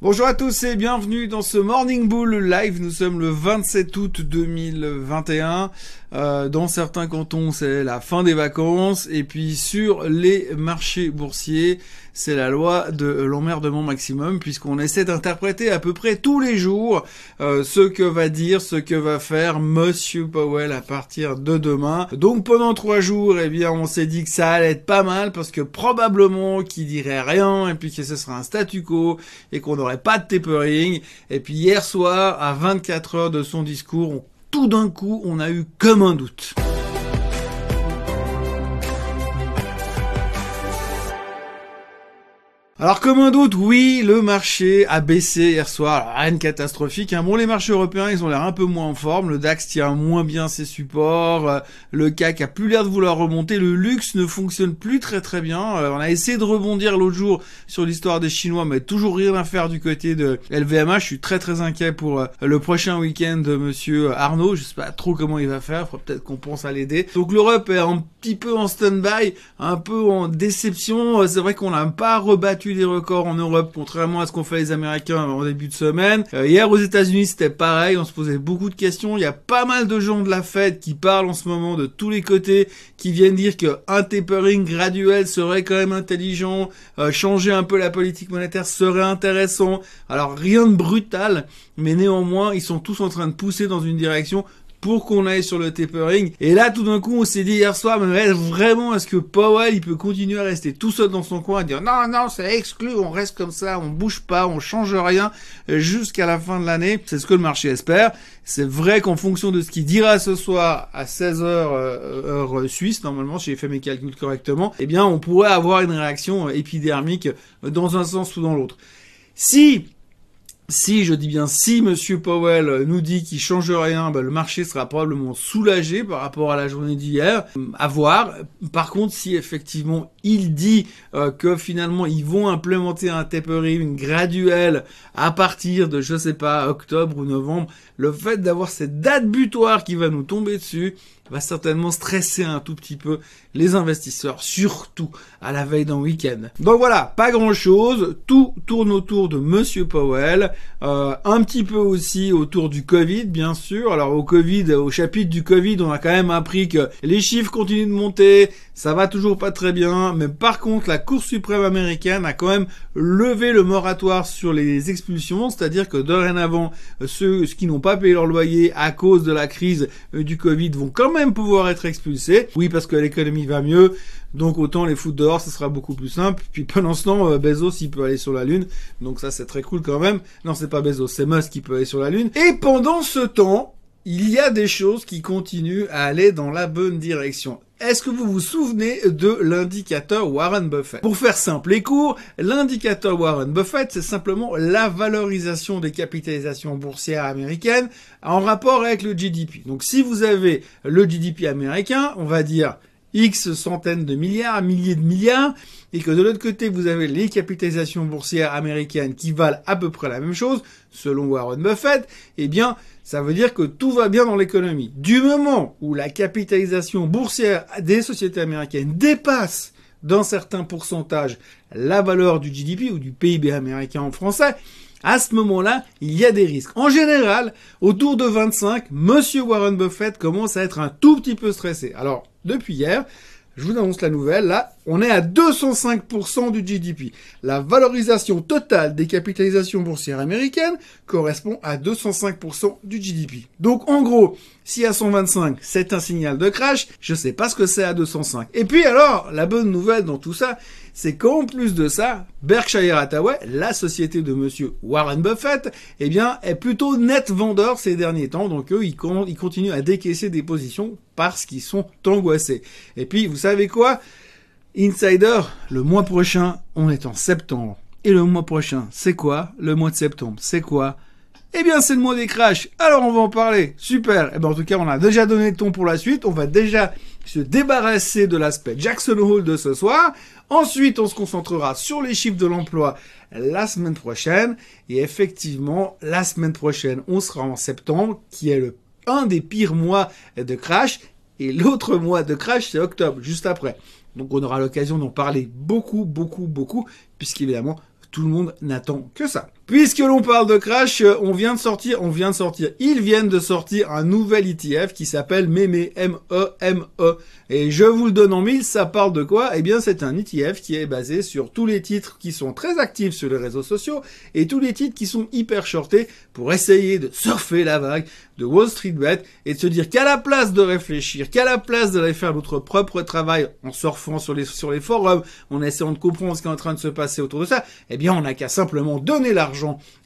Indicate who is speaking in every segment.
Speaker 1: Bonjour à tous et bienvenue dans ce Morning Bull Live. Nous sommes le 27 août 2021. Euh, dans certains cantons, c'est la fin des vacances. Et puis sur les marchés boursiers, c'est la loi de l'emmerdement maximum, puisqu'on essaie d'interpréter à peu près tous les jours euh, ce que va dire, ce que va faire Monsieur Powell à partir de demain. Donc pendant trois jours, eh bien, on s'est dit que ça allait être pas mal, parce que probablement qu'il dirait rien, et puis que ce sera un statu quo, et qu'on pas de tapering. Et puis hier soir, à 24 heures de son discours, tout d'un coup, on a eu comme un doute. Alors comme un doute, oui, le marché a baissé hier soir. rien catastrophique. Hein. Bon, les marchés européens, ils ont l'air un peu moins en forme. Le DAX tient moins bien ses supports. Euh, le CAC a plus l'air de vouloir remonter. Le luxe ne fonctionne plus très très bien. Euh, on a essayé de rebondir l'autre jour sur l'histoire des Chinois, mais toujours rien à faire du côté de LVMH. Je suis très très inquiet pour euh, le prochain week-end de Monsieur Arnaud. Je sais pas trop comment il va faire. Faut peut-être qu'on pense à l'aider. Donc l'Europe est un petit peu en stand-by, un peu en déception. C'est vrai qu'on n'a pas rebattu des records en Europe, contrairement à ce qu'ont fait les Américains en début de semaine. Euh, hier aux États-Unis, c'était pareil, on se posait beaucoup de questions. Il y a pas mal de gens de la Fed qui parlent en ce moment de tous les côtés, qui viennent dire qu'un tapering graduel serait quand même intelligent, euh, changer un peu la politique monétaire serait intéressant. Alors rien de brutal, mais néanmoins, ils sont tous en train de pousser dans une direction pour qu'on aille sur le tapering. Et là, tout d'un coup, on s'est dit hier soir, mais vraiment, est-ce que Powell, il peut continuer à rester tout seul dans son coin, à dire non, non, c'est exclu, on reste comme ça, on bouge pas, on change rien jusqu'à la fin de l'année. C'est ce que le marché espère. C'est vrai qu'en fonction de ce qu'il dira ce soir à 16h euh, heure suisse, normalement, si j'ai fait mes calculs correctement, eh bien, on pourrait avoir une réaction épidermique dans un sens ou dans l'autre. Si si, je dis bien si Monsieur Powell nous dit qu'il change rien, ben, le marché sera probablement soulagé par rapport à la journée d'hier. À voir. Par contre, si effectivement il dit euh, que finalement ils vont implémenter un tapering graduel à partir de je sais pas octobre ou novembre, le fait d'avoir cette date butoir qui va nous tomber dessus, va certainement stresser un tout petit peu les investisseurs, surtout à la veille d'un week-end. Donc voilà, pas grand-chose, tout tourne autour de Monsieur Powell, euh, un petit peu aussi autour du Covid, bien sûr. Alors au Covid, au chapitre du Covid, on a quand même appris que les chiffres continuent de monter, ça va toujours pas très bien, mais par contre, la Cour suprême américaine a quand même levé le moratoire sur les expulsions, c'est-à-dire que dorénavant, ceux, ceux qui n'ont pas payé leur loyer à cause de la crise euh, du Covid vont quand même pouvoir être expulsé. Oui, parce que l'économie va mieux, donc autant les foutre dehors, ce sera beaucoup plus simple. Puis pendant ce temps, euh, Bezos, il peut aller sur la Lune, donc ça c'est très cool quand même. Non, c'est pas Bezos, c'est Musk qui peut aller sur la Lune. Et pendant ce temps, il y a des choses qui continuent à aller dans la bonne direction. Est-ce que vous vous souvenez de l'indicateur Warren Buffett? Pour faire simple et court, l'indicateur Warren Buffett, c'est simplement la valorisation des capitalisations boursières américaines en rapport avec le GDP. Donc si vous avez le GDP américain, on va dire X centaines de milliards, milliers de milliards, et que de l'autre côté, vous avez les capitalisations boursières américaines qui valent à peu près la même chose, selon Warren Buffett, eh bien, ça veut dire que tout va bien dans l'économie. Du moment où la capitalisation boursière des sociétés américaines dépasse d'un certain pourcentage la valeur du GDP ou du PIB américain en français, à ce moment-là, il y a des risques. En général, autour de 25, Monsieur Warren Buffett commence à être un tout petit peu stressé. Alors, depuis hier, je vous annonce la nouvelle, là, on est à 205% du GDP. La valorisation totale des capitalisations boursières américaines correspond à 205% du GDP. Donc en gros, si à 125 c'est un signal de crash, je sais pas ce que c'est à 205. Et puis alors, la bonne nouvelle dans tout ça, c'est qu'en plus de ça, Berkshire Hathaway, la société de monsieur Warren Buffett, eh bien, est plutôt net vendeur ces derniers temps. Donc eux, ils, ils continuent à décaisser des positions parce qu'ils sont angoissés. Et puis, vous savez quoi? Insider, le mois prochain, on est en septembre. Et le mois prochain, c'est quoi? Le mois de septembre, c'est quoi? Eh bien, c'est le mois des crashs. Alors, on va en parler. Super. Eh bien, en tout cas, on a déjà donné le ton pour la suite. On va déjà se débarrasser de l'aspect Jackson Hole de ce soir. Ensuite, on se concentrera sur les chiffres de l'emploi la semaine prochaine. Et effectivement, la semaine prochaine, on sera en septembre, qui est le un des pires mois de crash. Et l'autre mois de crash, c'est octobre, juste après. Donc on aura l'occasion d'en parler beaucoup, beaucoup, beaucoup, puisqu'évidemment, tout le monde n'attend que ça. Puisque l'on parle de crash, euh, on vient de sortir, on vient de sortir, ils viennent de sortir un nouvel ETF qui s'appelle Meme, M-E-M-E. Et je vous le donne en mille, ça parle de quoi? Eh bien, c'est un ETF qui est basé sur tous les titres qui sont très actifs sur les réseaux sociaux et tous les titres qui sont hyper shortés pour essayer de surfer la vague de Wall Street Bet et de se dire qu'à la place de réfléchir, qu'à la place d'aller faire notre propre travail en surfant sur les, sur les forums, en essayant de comprendre ce qui est en train de se passer autour de ça, eh bien, on n'a qu'à simplement donner l'argent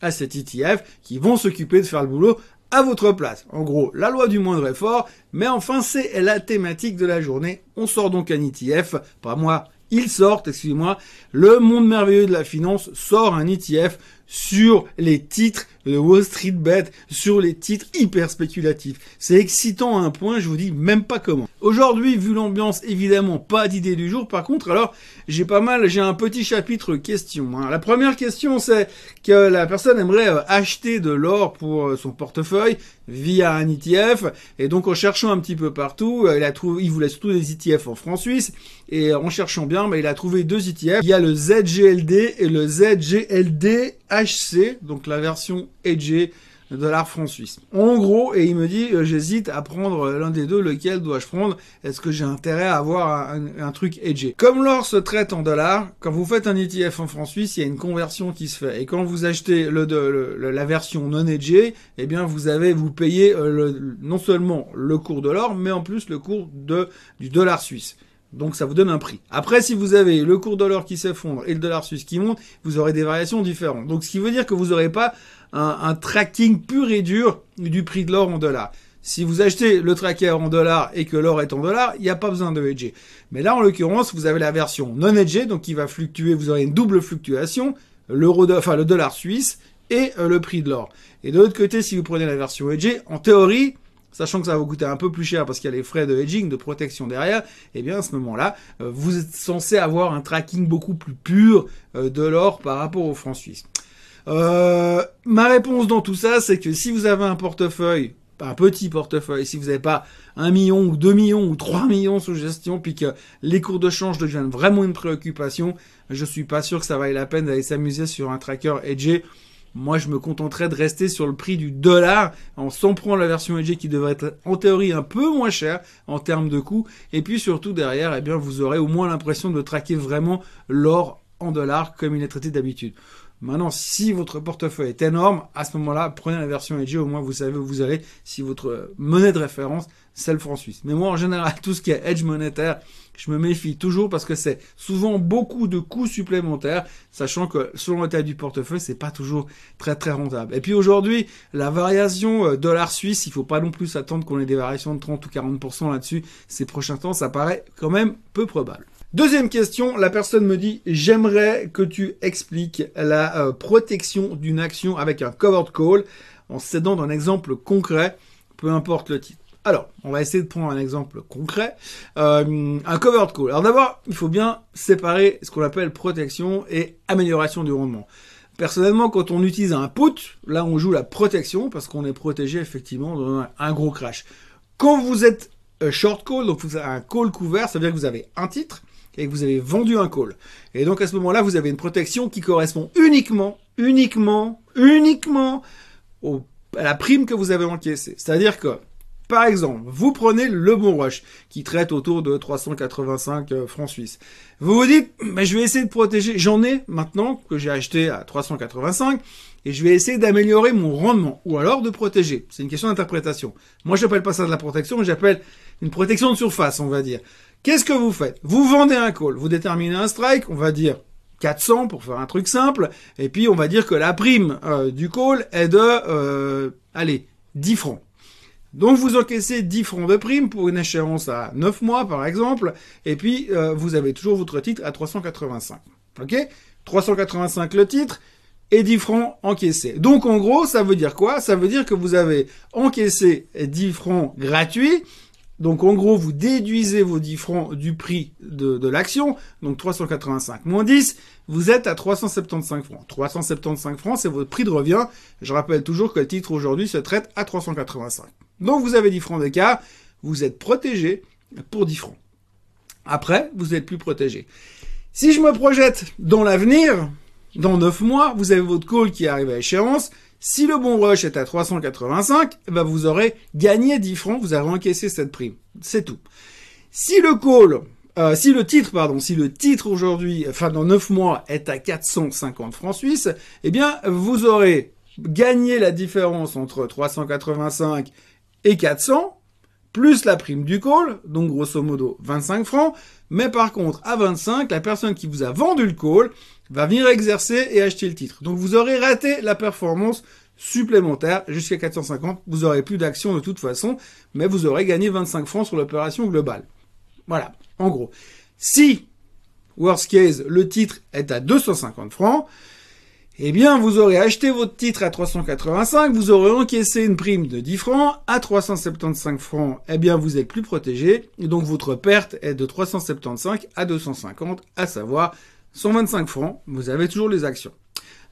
Speaker 1: à cet ETF qui vont s'occuper de faire le boulot à votre place. En gros, la loi du moindre effort, mais enfin, c'est la thématique de la journée. On sort donc un ETF, pas moi, ils sortent, excusez-moi, le monde merveilleux de la finance sort un ETF sur les titres de Wall Street Bet, sur les titres hyper spéculatifs. C'est excitant à un point, je vous dis même pas comment. Aujourd'hui, vu l'ambiance, évidemment, pas d'idée du jour. Par contre, alors, j'ai pas mal, j'ai un petit chapitre questions. Hein. La première question, c'est que la personne aimerait euh, acheter de l'or pour euh, son portefeuille via un ETF. Et donc, en cherchant un petit peu partout, euh, il a trouvé, il voulait surtout des ETF en francs suisse. Et en cherchant bien, bah, il a trouvé deux ETF. Il y a le ZGLD et le ZGLD HC, donc la version edgée de l'art franc suisse. En gros, et il me dit, euh, j'hésite à prendre l'un des deux, lequel dois-je prendre? Est-ce que j'ai intérêt à avoir un, truc edgé Comme l'or se traite en dollars, quand vous faites un ETF en franc suisse, il y a une conversion qui se fait. Et quand vous achetez la version non edgée, eh bien vous avez, vous payez euh, non seulement le cours de l'or, mais en plus le cours du dollar suisse. Donc ça vous donne un prix. Après, si vous avez le cours de l'or qui s'effondre et le dollar suisse qui monte, vous aurez des variations différentes. Donc ce qui veut dire que vous n'aurez pas un, tracking pur et dur du prix de l'or en dollars. Si vous achetez le tracker en dollars et que l'or est en dollars, il n'y a pas besoin de hedger. Mais là, en l'occurrence, vous avez la version non hedgée, donc qui va fluctuer, vous aurez une double fluctuation, l'euro, enfin le dollar suisse et euh, le prix de l'or. Et de l'autre côté, si vous prenez la version hedgée, en théorie, sachant que ça va vous coûter un peu plus cher parce qu'il y a les frais de hedging, de protection derrière, eh bien à ce moment-là, euh, vous êtes censé avoir un tracking beaucoup plus pur euh, de l'or par rapport au franc suisse. Euh, ma réponse dans tout ça, c'est que si vous avez un portefeuille, un petit portefeuille, si vous n'avez pas un million ou deux millions ou trois millions sous gestion, puis que les cours de change deviennent vraiment une préoccupation, je suis pas sûr que ça vaille la peine d'aller s'amuser sur un tracker hedgé moi, je me contenterais de rester sur le prix du dollar en s'en prendre la version edge qui devrait être en théorie un peu moins chère en termes de coût. Et puis surtout derrière, eh bien, vous aurez au moins l'impression de traquer vraiment l'or en dollars comme il est traité d'habitude. Maintenant, si votre portefeuille est énorme, à ce moment-là, prenez la version Edge, au moins vous savez où vous allez si votre monnaie de référence, c'est le franc suisse. Mais moi, en général, tout ce qui est edge monétaire, je me méfie toujours parce que c'est souvent beaucoup de coûts supplémentaires, sachant que selon la taille du portefeuille, c'est pas toujours très très rentable. Et puis aujourd'hui, la variation euh, dollar suisse, il faut pas non plus s'attendre qu'on ait des variations de 30 ou 40% là-dessus ces prochains temps, ça paraît quand même peu probable. Deuxième question, la personne me dit j'aimerais que tu expliques la euh, protection d'une action avec un covered call en s'aidant d'un exemple concret, peu importe le titre. Alors, on va essayer de prendre un exemple concret. Euh, un covered call. Alors d'abord, il faut bien séparer ce qu'on appelle protection et amélioration du rendement. Personnellement, quand on utilise un put, là on joue la protection parce qu'on est protégé effectivement dans un gros crash. Quand vous êtes euh, short call, donc vous avez un call couvert, ça veut dire que vous avez un titre et que vous avez vendu un call. Et donc à ce moment-là, vous avez une protection qui correspond uniquement, uniquement, uniquement à la prime que vous avez encaissée. C'est-à-dire que, par exemple, vous prenez le bon rush qui traite autour de 385 euh, francs suisses. Vous vous dites, mais je vais essayer de protéger. J'en ai maintenant que j'ai acheté à 385 et je vais essayer d'améliorer mon rendement ou alors de protéger. C'est une question d'interprétation. Moi, j'appelle pas ça de la protection, j'appelle une protection de surface, on va dire. Qu'est-ce que vous faites? Vous vendez un call, vous déterminez un strike, on va dire 400 pour faire un truc simple, et puis on va dire que la prime euh, du call est de, euh, allez, 10 francs. Donc vous encaissez 10 francs de prime pour une échéance à 9 mois par exemple, et puis euh, vous avez toujours votre titre à 385. Ok? 385 le titre et 10 francs encaissés. Donc en gros, ça veut dire quoi? Ça veut dire que vous avez encaissé 10 francs gratuits donc en gros, vous déduisez vos 10 francs du prix de, de l'action, donc 385 moins 10, vous êtes à 375 francs. 375 francs, c'est votre prix de revient. Je rappelle toujours que le titre aujourd'hui se traite à 385. Donc vous avez 10 francs d'écart, vous êtes protégé pour 10 francs. Après, vous êtes plus protégé. Si je me projette dans l'avenir, dans 9 mois, vous avez votre call qui arrive à échéance. Si le bon rush est à 385, eh ben vous aurez gagné 10 francs, vous aurez encaissé cette prime. C'est tout. Si le call, euh, si le titre, pardon, si le titre aujourd'hui, enfin dans 9 mois, est à 450 francs suisses, eh bien, vous aurez gagné la différence entre 385 et 400, plus la prime du call, donc grosso modo 25 francs. Mais par contre, à 25, la personne qui vous a vendu le call va venir exercer et acheter le titre. Donc vous aurez raté la performance supplémentaire jusqu'à 450. Vous aurez plus d'action de toute façon, mais vous aurez gagné 25 francs sur l'opération globale. Voilà, en gros. Si, worst case, le titre est à 250 francs, eh bien, vous aurez acheté votre titre à 385, vous aurez encaissé une prime de 10 francs, à 375 francs, eh bien, vous êtes plus protégé, et donc votre perte est de 375 à 250, à savoir 125 francs, vous avez toujours les actions.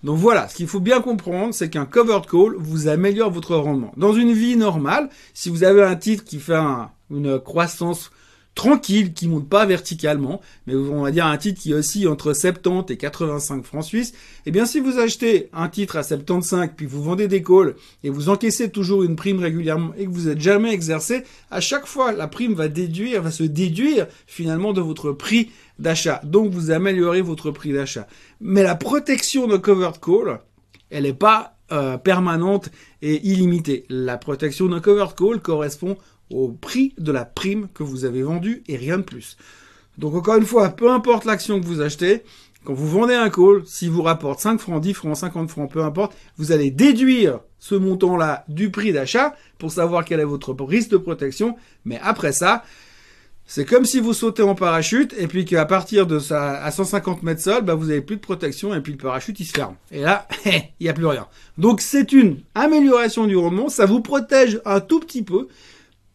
Speaker 1: Donc voilà, ce qu'il faut bien comprendre, c'est qu'un covered call vous améliore votre rendement. Dans une vie normale, si vous avez un titre qui fait une croissance tranquille, qui monte pas verticalement, mais on va dire un titre qui oscille entre 70 et 85 francs suisses, eh bien si vous achetez un titre à 75 puis vous vendez des calls et vous encaissez toujours une prime régulièrement et que vous n'êtes jamais exercé, à chaque fois la prime va déduire, va se déduire finalement de votre prix d'achat. Donc vous améliorez votre prix d'achat. Mais la protection de covered call, elle n'est pas euh, permanente et illimitée. La protection d'un covered call correspond au prix de la prime que vous avez vendue et rien de plus. Donc encore une fois, peu importe l'action que vous achetez, quand vous vendez un call, si vous rapporte 5 francs, 10 francs, 50 francs, peu importe, vous allez déduire ce montant-là du prix d'achat pour savoir quel est votre risque de protection. Mais après ça, c'est comme si vous sautez en parachute et puis qu'à partir de ça, à 150 mètres sol, bah vous avez plus de protection et puis le parachute il se ferme. Et là, il n'y a plus rien. Donc c'est une amélioration du rendement, ça vous protège un tout petit peu,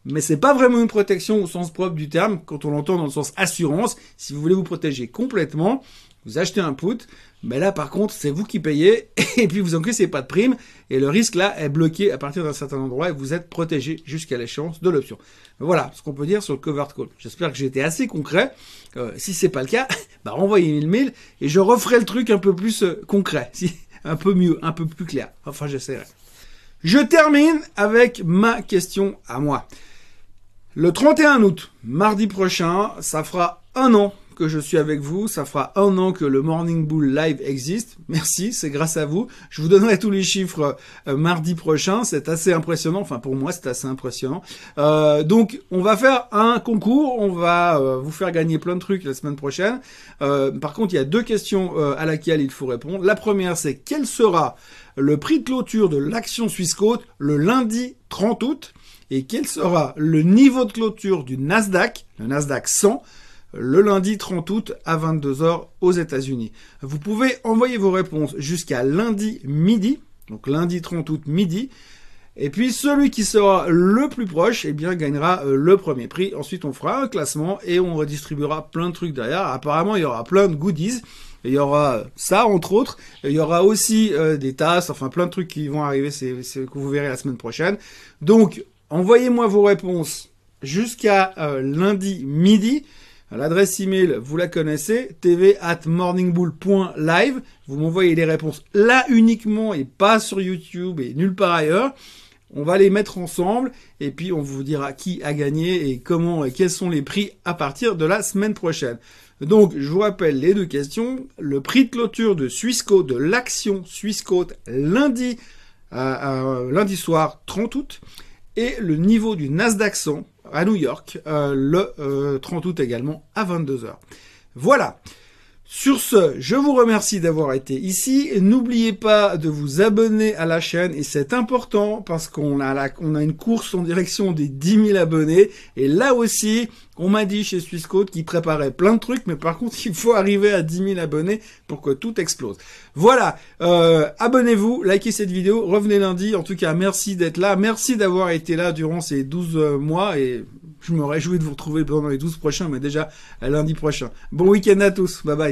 Speaker 1: mais c'est pas vraiment une protection au sens propre du terme, quand on l'entend dans le sens assurance. Si vous voulez vous protéger complètement, vous achetez un put, mais là par contre c'est vous qui payez et puis vous encaissez pas de prime et le risque là est bloqué à partir d'un certain endroit et vous êtes protégé jusqu'à l'échéance de l'option. Voilà ce qu'on peut dire sur le covered call. J'espère que j'ai été assez concret. Euh, si c'est pas le cas, bah renvoyez le et je referai le truc un peu plus euh, concret, un peu mieux, un peu plus clair. Enfin j'essaierai. Je termine avec ma question à moi. Le 31 août, mardi prochain, ça fera un an que je suis avec vous. Ça fera un an que le Morning Bull Live existe. Merci, c'est grâce à vous. Je vous donnerai tous les chiffres euh, mardi prochain. C'est assez impressionnant. Enfin, pour moi, c'est assez impressionnant. Euh, donc, on va faire un concours. On va euh, vous faire gagner plein de trucs la semaine prochaine. par contre, il y a deux questions à laquelle il faut répondre. La première, c'est quel sera le prix de clôture de l'action Suisse le lundi 30 août? Et quel sera le niveau de clôture du Nasdaq, le Nasdaq 100, le lundi 30 août à 22h aux États-Unis. Vous pouvez envoyer vos réponses jusqu'à lundi midi, donc lundi 30 août midi. Et puis celui qui sera le plus proche, eh bien gagnera euh, le premier prix. Ensuite, on fera un classement et on redistribuera plein de trucs derrière. Apparemment, il y aura plein de goodies. Il y aura ça entre autres. Il y aura aussi euh, des tasses, enfin plein de trucs qui vont arriver, c'est que vous verrez la semaine prochaine. Donc Envoyez-moi vos réponses jusqu'à euh, lundi midi. L'adresse email, vous la connaissez, tv at morningbull.live. Vous m'envoyez les réponses là uniquement et pas sur YouTube et nulle part ailleurs. On va les mettre ensemble et puis on vous dira qui a gagné et comment et quels sont les prix à partir de la semaine prochaine. Donc, je vous rappelle les deux questions. Le prix de clôture de Swissquote, de l'action Swissquote, lundi, euh, euh, lundi soir 30 août et le niveau du Nasdaq 100 à New York euh, le 30 euh, août également à 22h. Voilà. Sur ce, je vous remercie d'avoir été ici. N'oubliez pas de vous abonner à la chaîne et c'est important parce qu'on a, une course en direction des 10 000 abonnés. Et là aussi, on m'a dit chez Swissquote qu'ils préparaient plein de trucs, mais par contre, il faut arriver à 10 000 abonnés pour que tout explose. Voilà, euh, abonnez-vous, likez cette vidéo, revenez lundi. En tout cas, merci d'être là. Merci d'avoir été là durant ces 12 euh, mois et je me réjouis de vous retrouver pendant les 12 prochains, mais déjà lundi prochain. Bon week-end à tous. Bye bye.